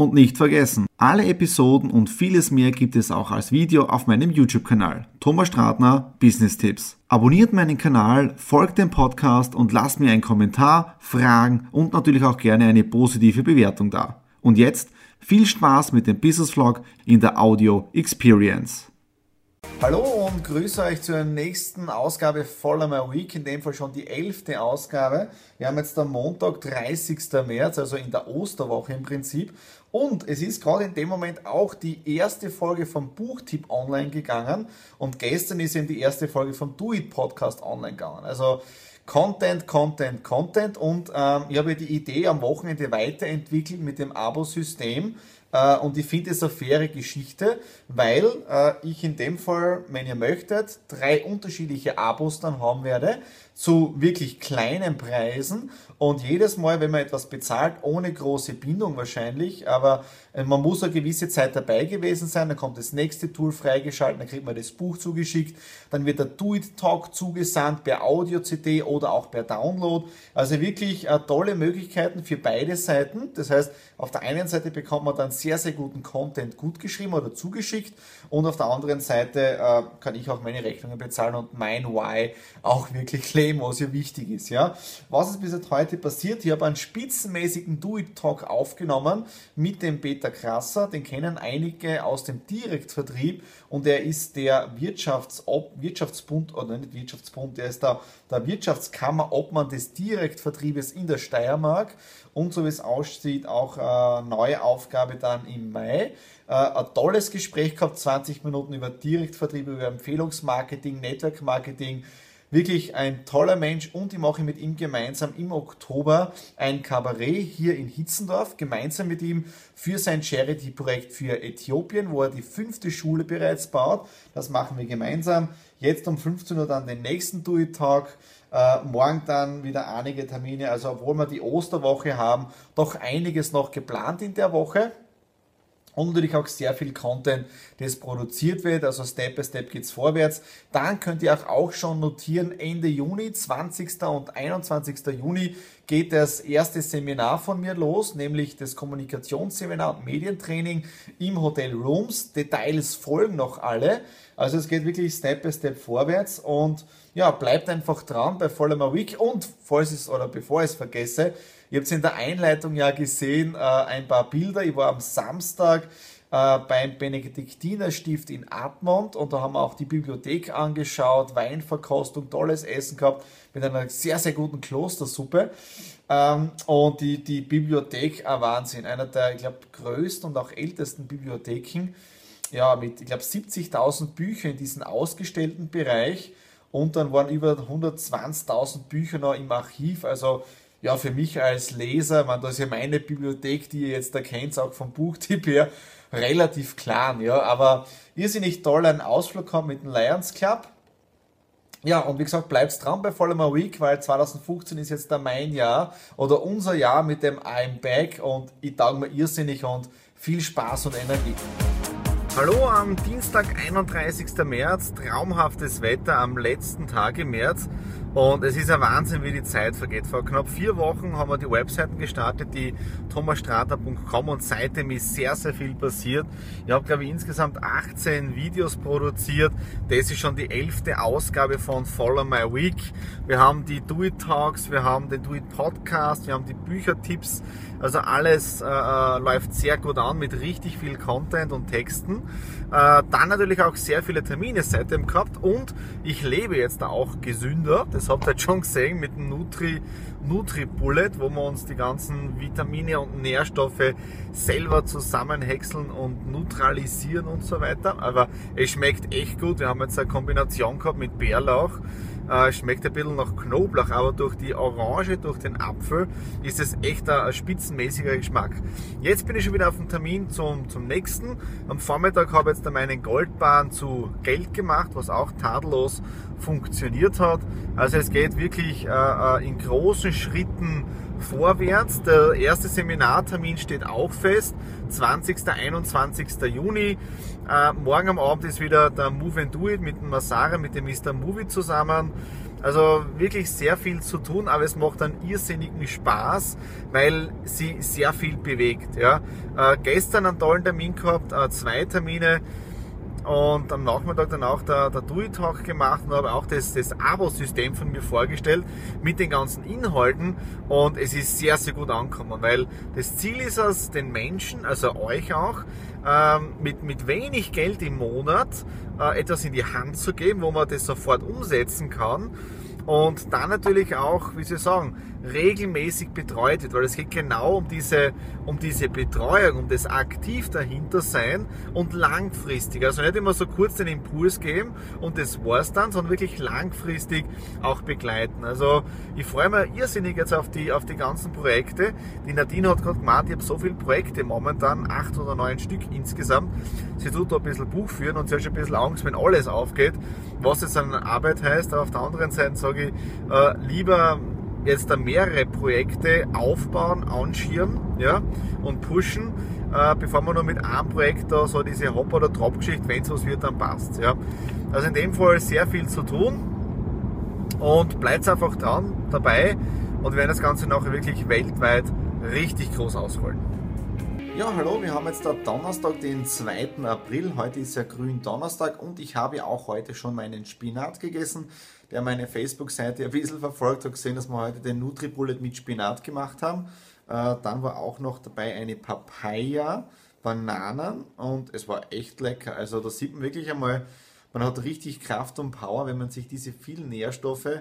Und nicht vergessen, alle Episoden und vieles mehr gibt es auch als Video auf meinem YouTube-Kanal. Thomas Stratner Business Tipps. Abonniert meinen Kanal, folgt dem Podcast und lasst mir einen Kommentar, Fragen und natürlich auch gerne eine positive Bewertung da. Und jetzt viel Spaß mit dem Business Vlog in der Audio Experience. Hallo und grüße euch zur nächsten Ausgabe Follow My Week, in dem Fall schon die elfte Ausgabe. Wir haben jetzt am Montag, 30. März, also in der Osterwoche im Prinzip. Und es ist gerade in dem Moment auch die erste Folge vom Buchtipp online gegangen. Und gestern ist eben die erste Folge vom Do It Podcast online gegangen. Also Content, Content, Content. Und ähm, ich habe die Idee am Wochenende weiterentwickelt mit dem Abo-System äh, und ich finde es eine faire Geschichte, weil äh, ich in dem Fall, wenn ihr möchtet, drei unterschiedliche Abos dann haben werde zu wirklich kleinen Preisen. Und jedes Mal, wenn man etwas bezahlt, ohne große Bindung wahrscheinlich, aber man muss eine gewisse Zeit dabei gewesen sein, dann kommt das nächste Tool freigeschaltet, dann kriegt man das Buch zugeschickt, dann wird der Do-It-Talk zugesandt per Audio-CD oder auch per Download. Also wirklich äh, tolle Möglichkeiten für beide Seiten. Das heißt, auf der einen Seite bekommt man dann sehr, sehr guten Content gut geschrieben oder zugeschickt und auf der anderen Seite äh, kann ich auch meine Rechnungen bezahlen und mein Why auch wirklich dem, was ja wichtig ist. Ja? Was ist bis heute passiert? Ich habe einen spitzenmäßigen Do-It-Talk aufgenommen mit dem Peter Krasser. Den kennen einige aus dem Direktvertrieb und er ist der Wirtschaftsob Wirtschaftsbund, oder nicht Wirtschaftsbund, der ist der, der Wirtschaftskammerobmann des Direktvertriebes in der Steiermark und so wie es aussieht, auch eine neue Aufgabe dann im Mai. Äh, ein tolles Gespräch gehabt, 20 Minuten über Direktvertrieb, über Empfehlungsmarketing, Network Marketing, Wirklich ein toller Mensch und ich mache mit ihm gemeinsam im Oktober ein Kabarett hier in Hitzendorf, gemeinsam mit ihm für sein Charity-Projekt für Äthiopien, wo er die fünfte Schule bereits baut. Das machen wir gemeinsam. Jetzt um 15 Uhr dann den nächsten Do-It-Talk. Äh, morgen dann wieder einige Termine. Also obwohl wir die Osterwoche haben, doch einiges noch geplant in der Woche und natürlich auch sehr viel Content, das produziert wird. Also Step by Step geht's vorwärts. Dann könnt ihr auch schon notieren, Ende Juni, 20. und 21. Juni geht das erste Seminar von mir los, nämlich das Kommunikationsseminar und Medientraining im Hotel Rooms. Details folgen noch alle. Also es geht wirklich Step by Step vorwärts und ja, bleibt einfach dran bei Follow My Week und falls es oder bevor ich es vergesse, Ihr habt in der Einleitung ja gesehen, äh, ein paar Bilder. Ich war am Samstag äh, beim Benediktinerstift in Admont und da haben wir auch die Bibliothek angeschaut, Weinverkostung, tolles Essen gehabt mit einer sehr, sehr guten Klostersuppe. Ähm, und die, die Bibliothek, ein Wahnsinn, einer der, ich glaube, größten und auch ältesten Bibliotheken. Ja, mit, ich glaube, 70.000 Büchern in diesem ausgestellten Bereich. Und dann waren über 120.000 Bücher noch im Archiv. Also ja, für mich als Leser, man, das ist ja meine Bibliothek, die ihr jetzt erkennt, auch vom Buchtipp her, relativ klein, ja, aber irrsinnig toll einen Ausflug haben mit dem Lions Club. Ja, und wie gesagt, bleibt dran bei Follow My Week, weil 2015 ist jetzt da mein Jahr oder unser Jahr mit dem I'm Back und ich tauge mir irrsinnig und viel Spaß und Energie. Hallo am Dienstag, 31. März, traumhaftes Wetter am letzten Tag im März und es ist ein Wahnsinn, wie die Zeit vergeht. Vor knapp vier Wochen haben wir die Webseiten gestartet, die thomasstrater.com und seitdem ist sehr, sehr viel passiert. Ich habe, glaube ich, insgesamt 18 Videos produziert. Das ist schon die elfte Ausgabe von Follow My Week. Wir haben die Do It Talks, wir haben den Do It Podcast, wir haben die Büchertipps. Also alles äh, äh läuft sehr gut an mit richtig viel Content und Texten. Äh, dann natürlich auch sehr viele Termine seitdem gehabt und ich lebe jetzt auch gesünder. Das habt ihr jetzt schon gesehen mit dem Nutri, Nutri Bullet, wo wir uns die ganzen Vitamine und Nährstoffe selber zusammenhäckseln und neutralisieren und so weiter. Aber es schmeckt echt gut. Wir haben jetzt eine Kombination gehabt mit Bärlauch Äh, schmeckt ein bisschen nach Knoblauch, aber durch die Orange, durch den Apfel ist es echt ein, ein spitzenmäßiger Geschmack. Jetzt bin ich schon wieder auf dem Termin zum, zum nächsten. Am Vormittag habe ich jetzt meinen Goldbahn zu Geld gemacht, was auch tadellos funktioniert hat. Also es geht wirklich äh, äh in großen Schritten vorwärts. Der erste Seminartermin steht auch fest, 20. 21. Juni. Äh, morgen am Abend ist wieder der Move and Do It mit dem Masara, mit dem Mr. Movie zusammen. Also wirklich sehr viel zu tun, aber es macht einen irrsinnigen Spaß, weil sie sehr viel bewegt. Ja. Äh, gestern einen tollen Termin gehabt, äh, zwei Termine und am Nachmittag dann auch der, der Do-It-Talk gemacht und habe auch das, das Abo-System von mir vorgestellt mit den ganzen Inhalten. Und es ist sehr, sehr gut angekommen, weil das Ziel ist es, den Menschen, also euch auch, ähm, mit, mit wenig Geld im Monat äh, etwas in die Hand zu geben, wo man das sofort umsetzen kann und dann natürlich auch, wie Sie sagen, regelmäßig betreut wird, weil es geht genau um diese, um diese Betreuung, um das aktiv dahinter sein und langfristig. Also nicht immer so kurz den Impuls geben und das war's dann, sondern wirklich langfristig auch begleiten. Also ich freue mich irrsinnig jetzt auf die, auf die ganzen Projekte. Die Nadine hat gerade gemeint, ich habe so viele Projekte momentan, acht oder neun Stück insgesamt. Sie tut da ein bisschen Buch führen und sie hat schon ein bisschen Angst, wenn alles aufgeht, was jetzt an Arbeit heißt. Aber auf der anderen Seite sage ich, äh, lieber jetzt da mehrere Projekte aufbauen, anschieren ja, und pushen, äh, bevor man nur mit einem Projekt da so diese Hop- oder Drop-Geschichte, wenn es was wird, dann passt. Ja. Also in dem Fall sehr viel zu tun und bleibt einfach dran dabei und wir werden das Ganze nachher wirklich weltweit richtig groß ausrollen. Ja, hallo, wir haben jetzt da Donnerstag, den 2. April. Heute ist ja grün Donnerstag und ich habe auch heute schon meinen Spinat gegessen der meine Facebook-Seite ein bisschen verfolgt hat, gesehen, dass wir heute den Nutri-Bullet mit Spinat gemacht haben. Äh, dann war auch noch dabei eine Papaya, Bananen und es war echt lecker. Also da sieht man wirklich einmal, man hat richtig Kraft und Power, wenn man sich diese vielen Nährstoffe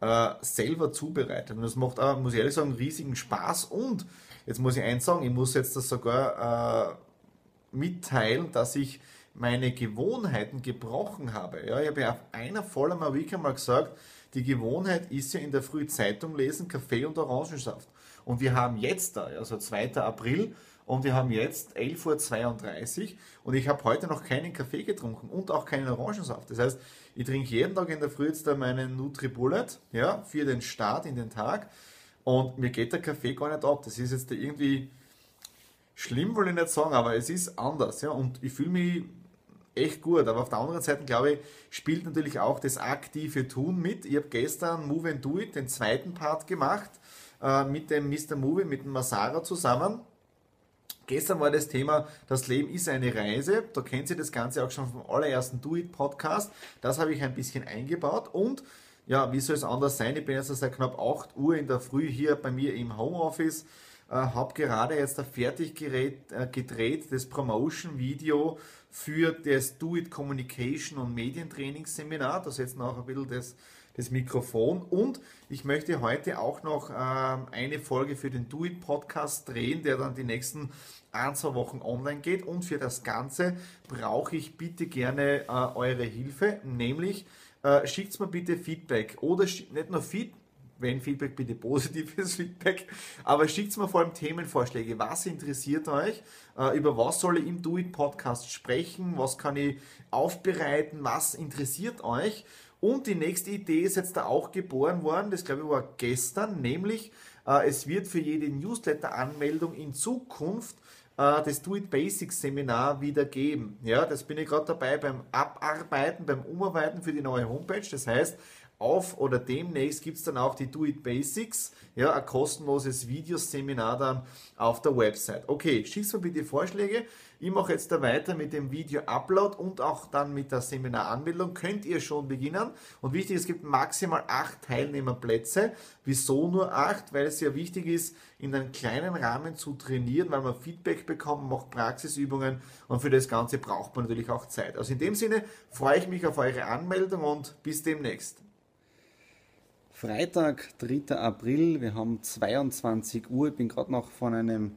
äh, selber zubereitet. Und das macht auch, muss ich ehrlich sagen, riesigen Spaß. Und jetzt muss ich eins sagen, ich muss jetzt das sogar äh, mitteilen, dass ich meine Gewohnheiten gebrochen habe. Ja, ich habe ja auf einer vollen Week einmal gesagt, die Gewohnheit ist ja in der Früh Zeitung lesen, Kaffee und Orangensaft. Und wir haben jetzt da, also 2. April, und wir haben jetzt 11.32 Uhr und ich habe heute noch keinen Kaffee getrunken und auch keinen Orangensaft. Das heißt, ich trinke jeden Tag in der Früh jetzt da meinen Nutri-Bullet ja, für den Start in den Tag und mir geht der Kaffee gar nicht ab. Das ist jetzt irgendwie schlimm, will ich nicht sagen, aber es ist anders. Ja, und ich fühle mich echt gut. Aber auf der anderen Seite, glaube ich, spielt natürlich auch das aktive Tun mit. Ich habe gestern Move and Do It, den zweiten Part gemacht, äh, mit dem Mr. Movie, mit dem Masara zusammen. Gestern war das Thema, das Leben ist eine Reise. Da kennt ihr das Ganze auch schon vom allerersten Do It Podcast. Das habe ich ein bisschen eingebaut und ja, wie soll es anders sein? Ich bin jetzt seit knapp 8 Uhr in der Früh hier bei mir im Homeoffice äh, habe gerade jetzt fertig gerät, äh, gedreht, das Promotion-Video für das Do It Communication und Medientrainingsseminar. Da setzt noch ein bisschen das, das Mikrofon. Und ich möchte heute auch noch äh, eine Folge für den Do It Podcast drehen, der dann die nächsten ein, zwei Wochen online geht. Und für das Ganze brauche ich bitte gerne äh, eure Hilfe, nämlich äh, schickt mir bitte Feedback oder nicht nur Feedback, wenn Feedback, bitte positives Feedback. Aber schickt mir vor allem Themenvorschläge. Was interessiert euch? Äh, über was soll ich im Do It Podcast sprechen? Was kann ich aufbereiten? Was interessiert euch? Und die nächste Idee ist jetzt da auch geboren worden. Das glaube ich war gestern. Nämlich, äh, es wird für jede Newsletter-Anmeldung in Zukunft das Do It Basics Seminar wieder geben. Ja, das bin ich gerade dabei beim Abarbeiten, beim Umarbeiten für die neue Homepage. Das heißt, auf oder demnächst gibt es dann auch die Do It Basics, ja, ein kostenloses Videoseminar dann auf der Website. Okay, schießt mir bitte Vorschläge. Ich mache jetzt da weiter mit dem Video-Upload und auch dann mit der Seminaranmeldung. Könnt ihr schon beginnen. Und wichtig, es gibt maximal acht Teilnehmerplätze. Wieso nur acht? Weil es ja wichtig ist, in einem kleinen Rahmen zu trainieren, weil man Feedback bekommt, macht Praxisübungen und für das Ganze braucht man natürlich auch Zeit. Also in dem Sinne freue ich mich auf eure Anmeldung und bis demnächst. Freitag, 3. April, wir haben 22 Uhr. Ich bin gerade noch von einem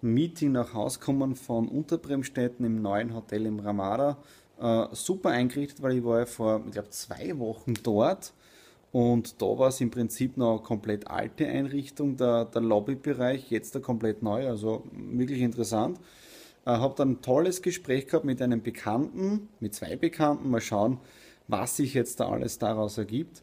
Meeting nach Hause gekommen von Unterbremstetten im neuen Hotel im Ramada. Äh, super eingerichtet, weil ich war ja vor, ich glaube, zwei Wochen dort. Und da war es im Prinzip noch eine komplett alte Einrichtung, der, der Lobbybereich, jetzt der komplett neu, also wirklich interessant. Äh, habe dann ein tolles Gespräch gehabt mit einem Bekannten, mit zwei Bekannten, mal schauen, was sich jetzt da alles daraus ergibt.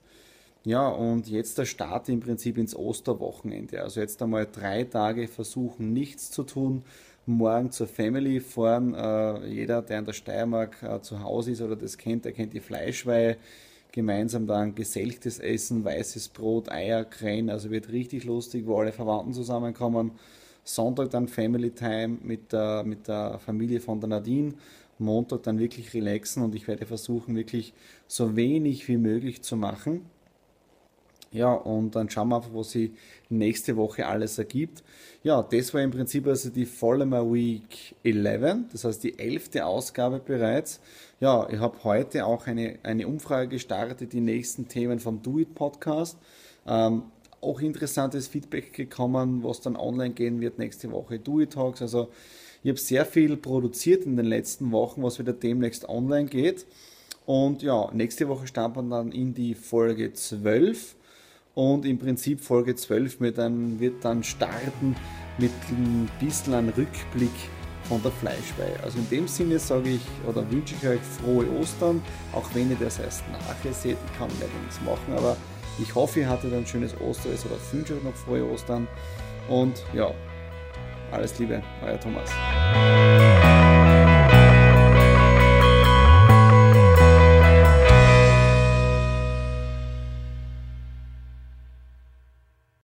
Ja, und jetzt der Start im Prinzip ins Osterwochenende. Also jetzt einmal drei Tage versuchen, nichts zu tun, morgen zur Family fahren. Äh, jeder, der in der Steiermark äh, zu Hause ist oder das kennt, der kennt die Fleischweihe gemeinsam dann geselchtes Essen, weißes Brot, Eier, Krähen, also wird richtig lustig, wo alle Verwandten zusammenkommen. Sonntag dann Family Time mit der, mit der Familie von der Nadine. Montag dann wirklich relaxen und ich werde versuchen, wirklich so wenig wie möglich zu machen. Ja, und dann schauen wir einfach, was sich nächste Woche alles ergibt. Ja, das war im Prinzip also die Follower Week 11, das heißt die elfte Ausgabe bereits. Ja, ich habe heute auch eine, eine Umfrage gestartet, die nächsten Themen vom Do It Podcast. Ähm, auch interessantes Feedback gekommen, was dann online gehen wird nächste Woche. Do It Talks. Also ich habe sehr viel produziert in den letzten Wochen, was wieder demnächst online geht. Und ja, nächste Woche starten wir dann in die Folge 12 und im Prinzip Folge 12 mit dann, wird dann starten mit ein bisschen einem Rückblick von der Fleischweihe. Also in dem Sinne sage ich oder wünsche ich euch frohe Ostern, auch wenn ihr das erst nachher seht, ich kann leider nichts machen, aber ich hoffe, ihr hattet ein schönes Osterfest oder wünsche euch noch frohe Ostern und ja, alles Liebe, euer Thomas.